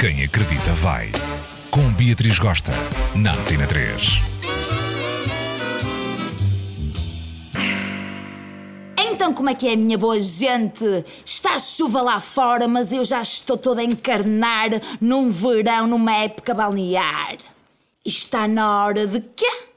Quem acredita vai. Com Beatriz Gosta, na Antena 3. Então, como é que é, minha boa gente? Está chuva lá fora, mas eu já estou toda a encarnar num verão, numa época balnear. Está na hora de quê?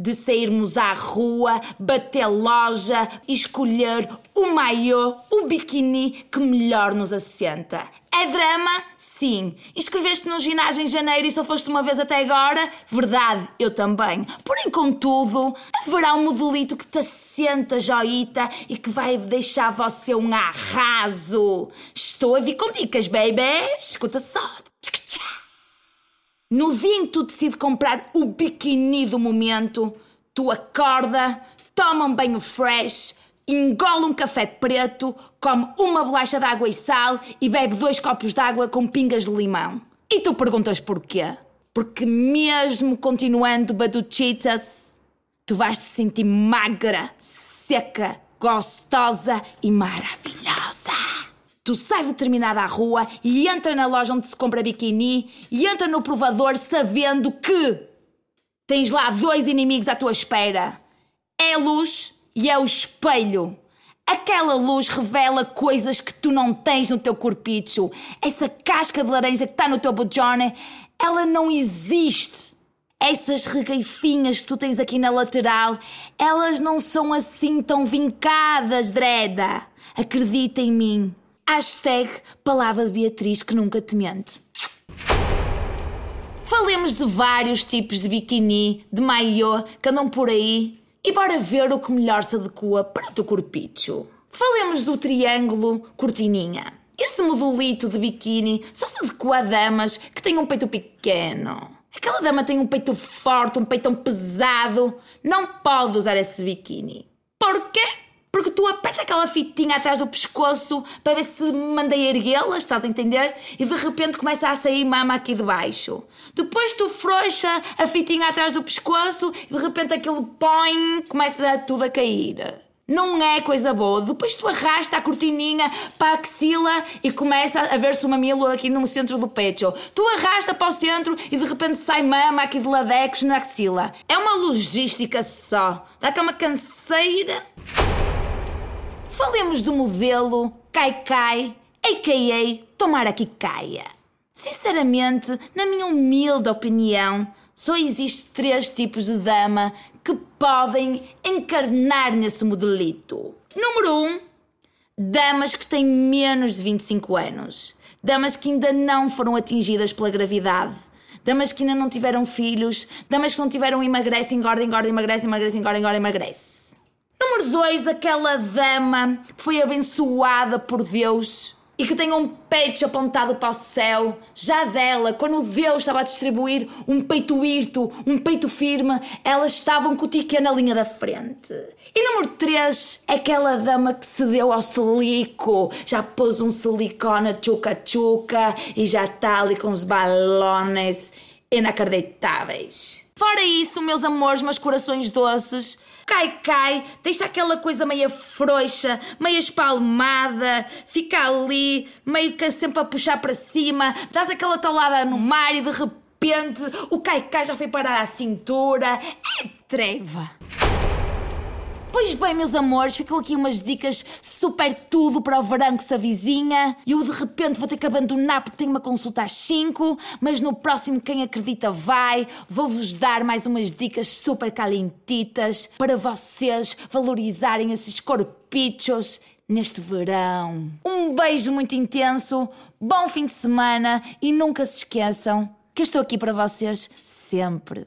De sairmos à rua, bater loja e escolher o maiô, o biquíni que melhor nos assenta. É drama? Sim. Inscreveste no ginásio em janeiro e só foste uma vez até agora? Verdade, eu também. Porém, contudo, haverá um modelito que te assenta, joita, e que vai deixar você um arraso. Estou a vir com dicas, baby. Escuta só. No dia em que tu decides comprar o biquíni do momento, tu acorda, toma um banho fresh, engole um café preto, come uma bolacha de água e sal e bebe dois copos de água com pingas de limão. E tu perguntas porquê? Porque mesmo continuando baduchitas, tu vais te sentir magra, seca, gostosa e maravilhosa. Tu sai determinada à rua e entra na loja onde se compra biquíni e entra no provador sabendo que tens lá dois inimigos à tua espera. É a luz e é o espelho. Aquela luz revela coisas que tu não tens no teu corpicho. Essa casca de laranja que está no teu bojone, ela não existe. Essas regueifinhas que tu tens aqui na lateral, elas não são assim tão vincadas, Dreda. Acredita em mim. Hashtag palavra de Beatriz que nunca te mente. Falemos de vários tipos de biquíni, de maiô que andam por aí e bora ver o que melhor se adequa para o teu corpicho. Falemos do triângulo cortininha. Esse modelito de biquíni só se adequa a damas que têm um peito pequeno. Aquela dama tem um peito forte, um peitão pesado. Não pode usar esse biquíni. Tu aperta aquela fitinha atrás do pescoço para ver se mandei erguê-la, estás a entender? E de repente começa a sair mama aqui de baixo. Depois tu frouxa a fitinha atrás do pescoço e de repente aquele põe, começa a tudo a cair. Não é coisa boa. Depois tu arrasta a cortininha para a axila e começa a ver-se o mamilo aqui no centro do pecho. Tu arrasta para o centro e de repente sai mama aqui de ladecos na axila. É uma logística só. Dá cá uma canseira. Falemos do modelo Kai Kai, a.k.a. Tomara que caia. Sinceramente, na minha humilde opinião, só existem três tipos de dama que podem encarnar nesse modelito. Número 1. Um, damas que têm menos de 25 anos. Damas que ainda não foram atingidas pela gravidade. Damas que ainda não tiveram filhos. Damas que não tiveram emagrece, engorda, engorda, emagrece, emagrece, engorda, engorda, emagrece. 2, aquela dama que foi abençoada por Deus e que tem um peito apontado para o céu. Já dela, quando Deus estava a distribuir um peito hirto, um peito firme, elas estavam com o tiquê na linha da frente. E número 3, aquela dama que se deu ao silico, já pôs um silicone chuca-chuca e já está ali com os balões inacreditáveis. Fora isso, meus amores, meus corações doces, cai, cai, deixa aquela coisa meia frouxa, meia espalmada, fica ali, meio que sempre a puxar para cima, dás aquela talada no mar e de repente o cai, cai já foi parar à cintura. É treva! Pois bem, meus amores, ficam aqui umas dicas super tudo para o verão que se avizinha. Eu de repente vou ter que abandonar porque tenho uma consulta às 5, mas no próximo Quem Acredita Vai, vou-vos dar mais umas dicas super calentitas para vocês valorizarem esses corpichos neste verão. Um beijo muito intenso, bom fim de semana e nunca se esqueçam que estou aqui para vocês sempre.